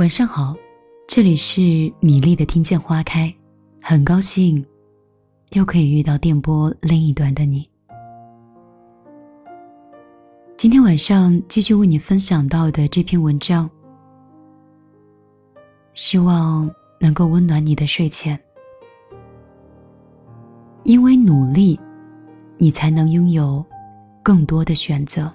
晚上好，这里是米粒的听见花开，很高兴又可以遇到电波另一端的你。今天晚上继续为你分享到的这篇文章，希望能够温暖你的睡前。因为努力，你才能拥有更多的选择。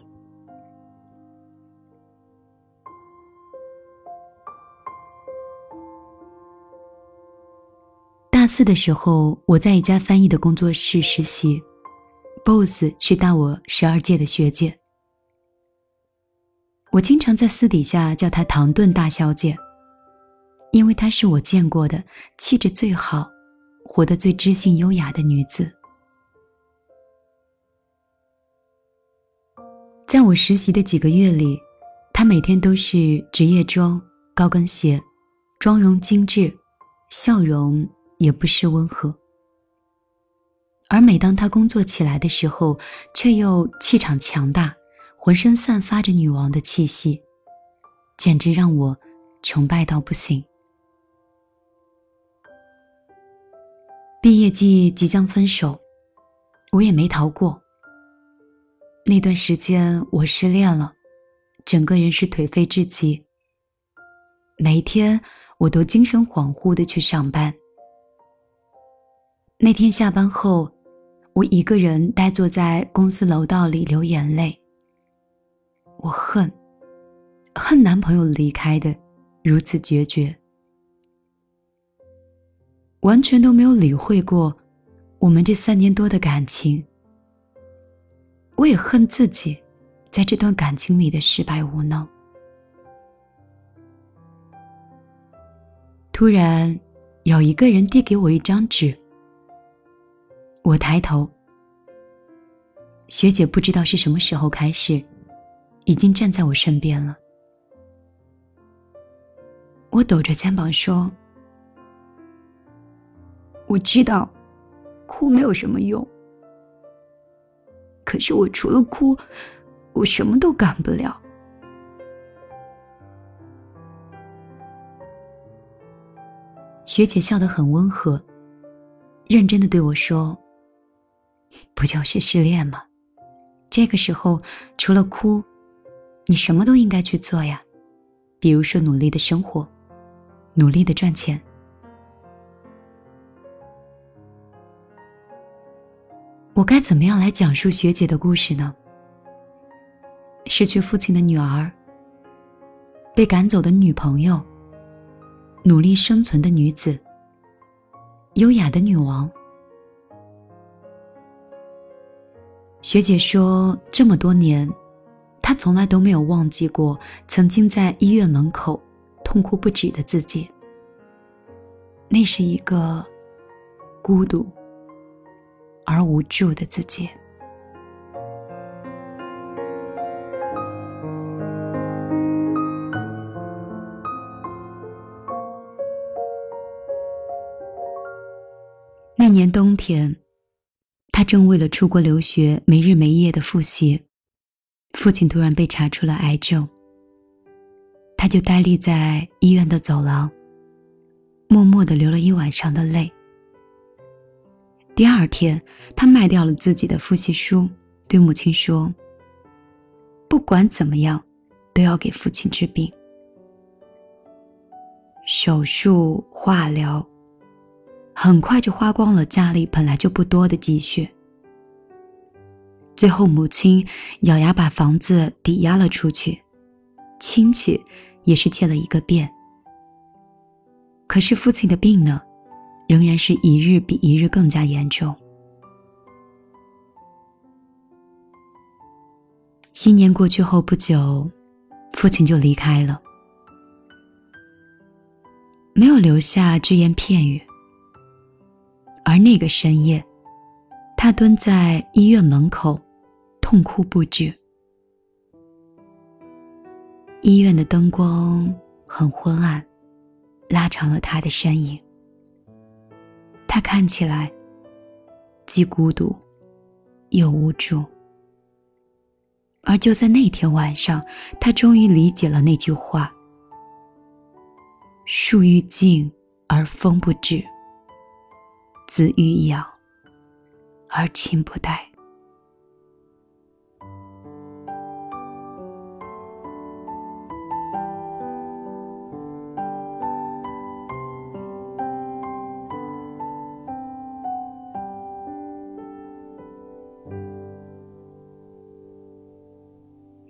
大四的时候，我在一家翻译的工作室实习，boss 是大我十二届的学姐。我经常在私底下叫她唐顿大小姐，因为她是我见过的气质最好、活得最知性优雅的女子。在我实习的几个月里，她每天都是职业装、高跟鞋，妆容精致，笑容。也不失温和，而每当她工作起来的时候，却又气场强大，浑身散发着女王的气息，简直让我崇拜到不行。毕业季即将分手，我也没逃过。那段时间我失恋了，整个人是颓废至极。每一天我都精神恍惚的去上班。那天下班后，我一个人呆坐在公司楼道里流眼泪。我恨，恨男朋友离开的如此决绝，完全都没有理会过我们这三年多的感情。我也恨自己，在这段感情里的失败无能。突然，有一个人递给我一张纸。我抬头，学姐不知道是什么时候开始，已经站在我身边了。我抖着肩膀说：“我知道，哭没有什么用，可是我除了哭，我什么都干不了。”学姐笑得很温和，认真的对我说。不就是失恋吗？这个时候除了哭，你什么都应该去做呀，比如说努力的生活，努力的赚钱。我该怎么样来讲述学姐的故事呢？失去父亲的女儿，被赶走的女朋友，努力生存的女子，优雅的女王。学姐说，这么多年，她从来都没有忘记过曾经在医院门口痛哭不止的自己。那是一个孤独而无助的自己。那年冬天。他正为了出国留学没日没夜的复习，父亲突然被查出了癌症。他就呆立在医院的走廊，默默的流了一晚上的泪。第二天，他卖掉了自己的复习书，对母亲说：“不管怎么样，都要给父亲治病。手术、化疗。”很快就花光了家里本来就不多的积蓄，最后母亲咬牙把房子抵押了出去，亲戚也是借了一个遍。可是父亲的病呢，仍然是一日比一日更加严重。新年过去后不久，父亲就离开了，没有留下只言片语。而那个深夜，他蹲在医院门口，痛哭不止。医院的灯光很昏暗，拉长了他的身影。他看起来既孤独又无助。而就在那天晚上，他终于理解了那句话：“树欲静而风不止，子欲养而亲不待。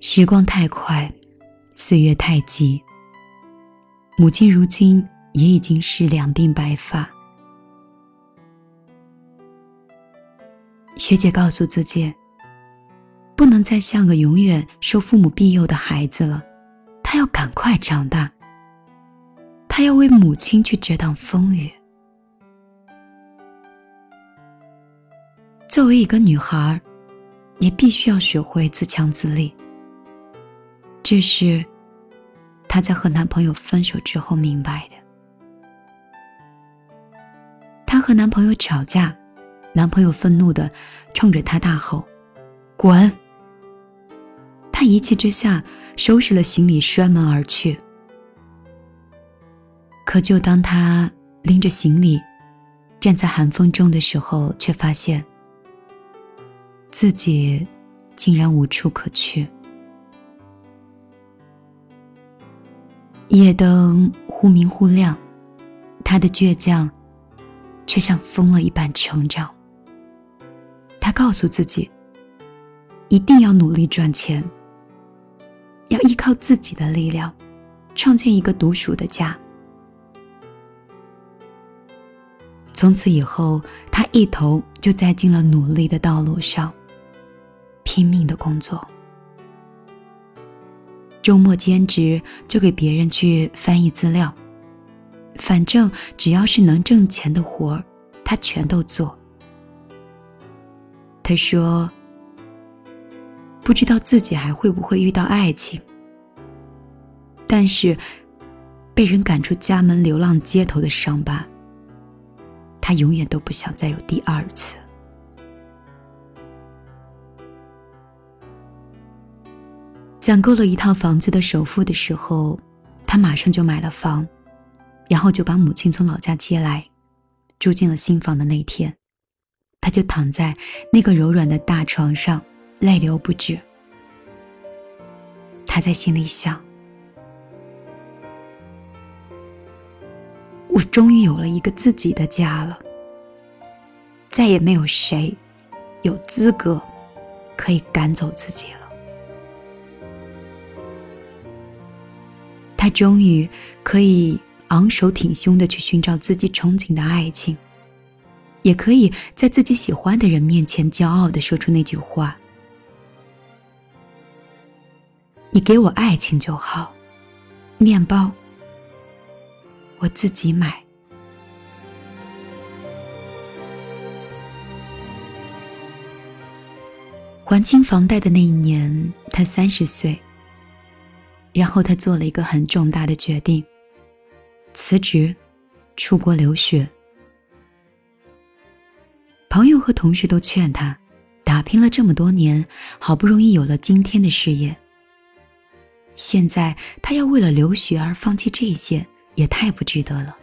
时光太快，岁月太急。母亲如今也已经是两鬓白发。学姐告诉自己，不能再像个永远受父母庇佑的孩子了，她要赶快长大。她要为母亲去遮挡风雨。作为一个女孩，也必须要学会自强自立。这是她在和男朋友分手之后明白的。她和男朋友吵架，男朋友愤怒的冲着她大吼：“滚！”她一气之下收拾了行李，摔门而去。可就当她拎着行李站在寒风中的时候，却发现自己竟然无处可去。夜灯忽明忽亮，他的倔强却像疯了一般成长。告诉自己，一定要努力赚钱，要依靠自己的力量，创建一个独属的家。从此以后，他一头就栽进了努力的道路上，拼命的工作。周末兼职就给别人去翻译资料，反正只要是能挣钱的活儿，他全都做。他说：“不知道自己还会不会遇到爱情，但是被人赶出家门、流浪街头的伤疤，他永远都不想再有第二次。”攒够了一套房子的首付的时候，他马上就买了房，然后就把母亲从老家接来，住进了新房的那天，他就躺在那个柔软的大床上，泪流不止。他在心里想：我终于有了一个自己的家了，再也没有谁有资格可以赶走自己了。他终于可以昂首挺胸的去寻找自己憧憬的爱情，也可以在自己喜欢的人面前骄傲的说出那句话：“你给我爱情就好，面包我自己买。”还清房贷的那一年，他三十岁。然后他做了一个很重大的决定，辞职，出国留学。朋友和同事都劝他，打拼了这么多年，好不容易有了今天的事业，现在他要为了留学而放弃这些，也太不值得了。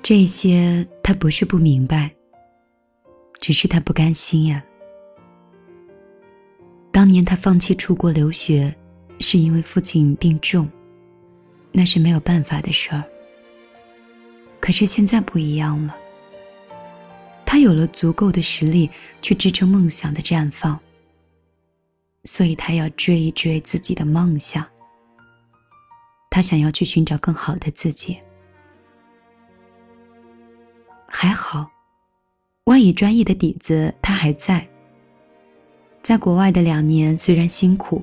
这些他不是不明白，只是他不甘心呀。当年他放弃出国留学，是因为父亲病重，那是没有办法的事儿。可是现在不一样了，他有了足够的实力去支撑梦想的绽放，所以他要追一追自己的梦想。他想要去寻找更好的自己。还好，外语专业的底子他还在。在国外的两年虽然辛苦，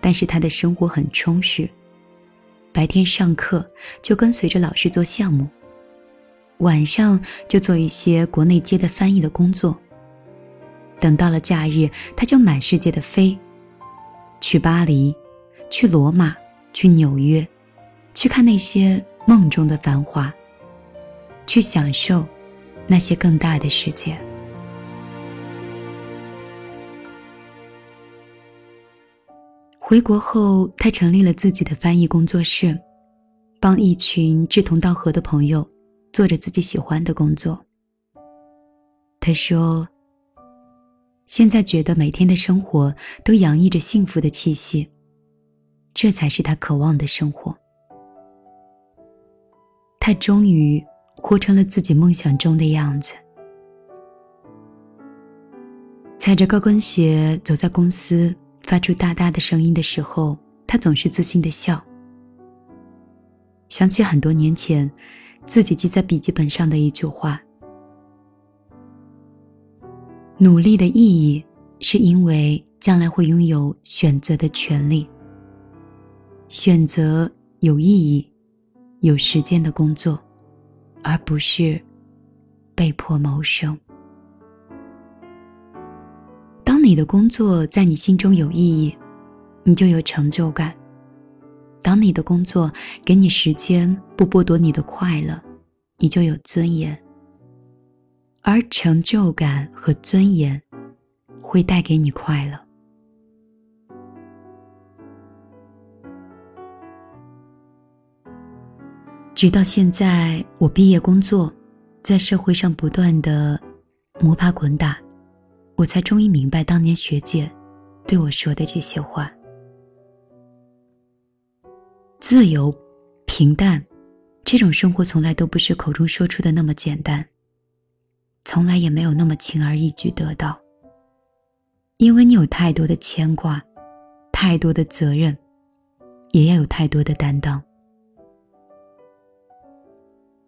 但是他的生活很充实。白天上课就跟随着老师做项目，晚上就做一些国内接的翻译的工作。等到了假日，他就满世界的飞，去巴黎，去罗马，去纽约，去看那些梦中的繁华，去享受那些更大的世界。回国后，他成立了自己的翻译工作室，帮一群志同道合的朋友做着自己喜欢的工作。他说：“现在觉得每天的生活都洋溢着幸福的气息，这才是他渴望的生活。”他终于活成了自己梦想中的样子。踩着高跟鞋走在公司。发出大大的声音的时候，他总是自信的笑。想起很多年前，自己记在笔记本上的一句话：“努力的意义，是因为将来会拥有选择的权利。选择有意义、有时间的工作，而不是被迫谋生。”当你的工作在你心中有意义，你就有成就感。当你的工作给你时间，不剥夺你的快乐，你就有尊严。而成就感和尊严会带给你快乐。直到现在，我毕业工作，在社会上不断的摸爬滚打。我才终于明白当年学姐对我说的这些话：自由、平淡，这种生活从来都不是口中说出的那么简单，从来也没有那么轻而易举得到。因为你有太多的牵挂，太多的责任，也要有太多的担当。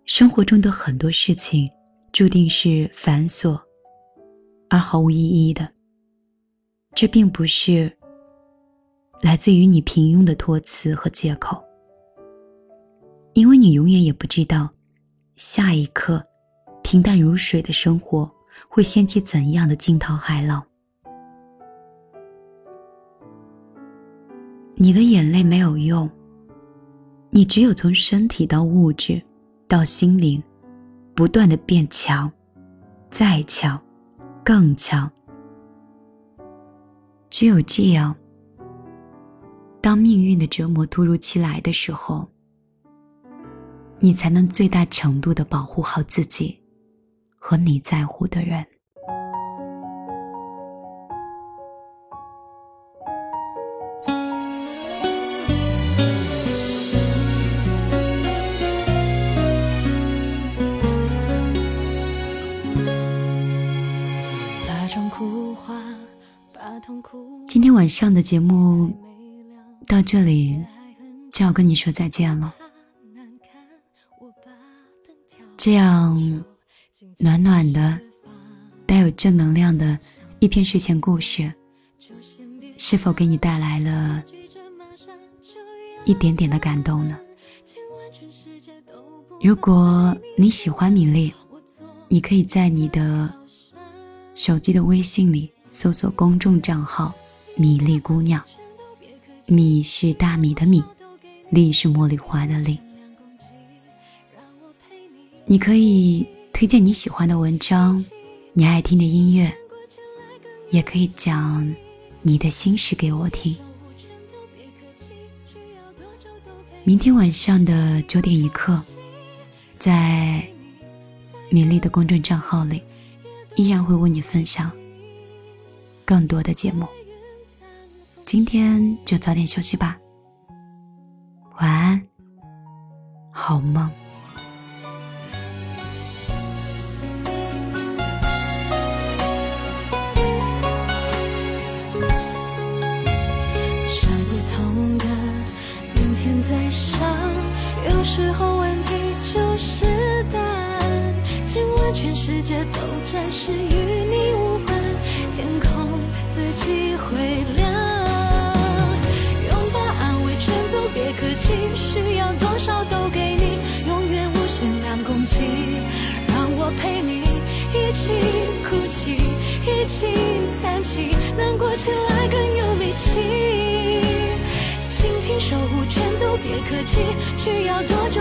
生活中的很多事情，注定是繁琐。而毫无意义的，这并不是来自于你平庸的托词和借口，因为你永远也不知道，下一刻，平淡如水的生活会掀起怎样的惊涛骇浪。你的眼泪没有用，你只有从身体到物质，到心灵，不断的变强，再强。更强。只有这样，当命运的折磨突如其来的时候，你才能最大程度的保护好自己和你在乎的人。今天晚上的节目到这里就要跟你说再见了。这样暖暖的、带有正能量的一篇睡前故事，是否给你带来了一点点的感动呢？如果你喜欢米粒，你可以在你的手机的微信里搜索公众账号。米粒姑娘，米是大米的米，粒是茉莉花的粒。你可以推荐你喜欢的文章，你爱听的音乐，也可以讲你的心事给我听。明天晚上的九点一刻，在米粒的公众账号里，依然会为你分享更多的节目。今天就早点休息吧，晚安，好梦。时候问题就是答案。今晚全世界都暂时与你无关，天空自己会亮。拥抱安慰全足别客气需要多少都给你，永远无限两公斤，让我陪你一起哭泣，一起叹气，难过起来更有。守护全都别客气，需要多久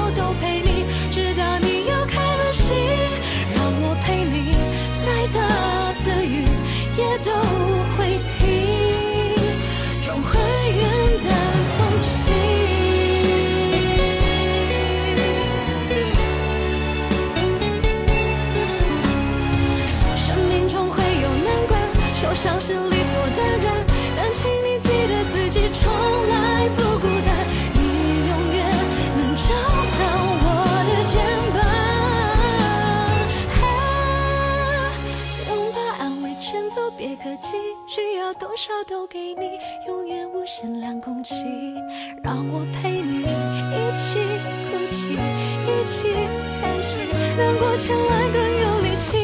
少都给你，永远无限量空气，让我陪你一起哭泣，一起叹息，难过前来更有力气。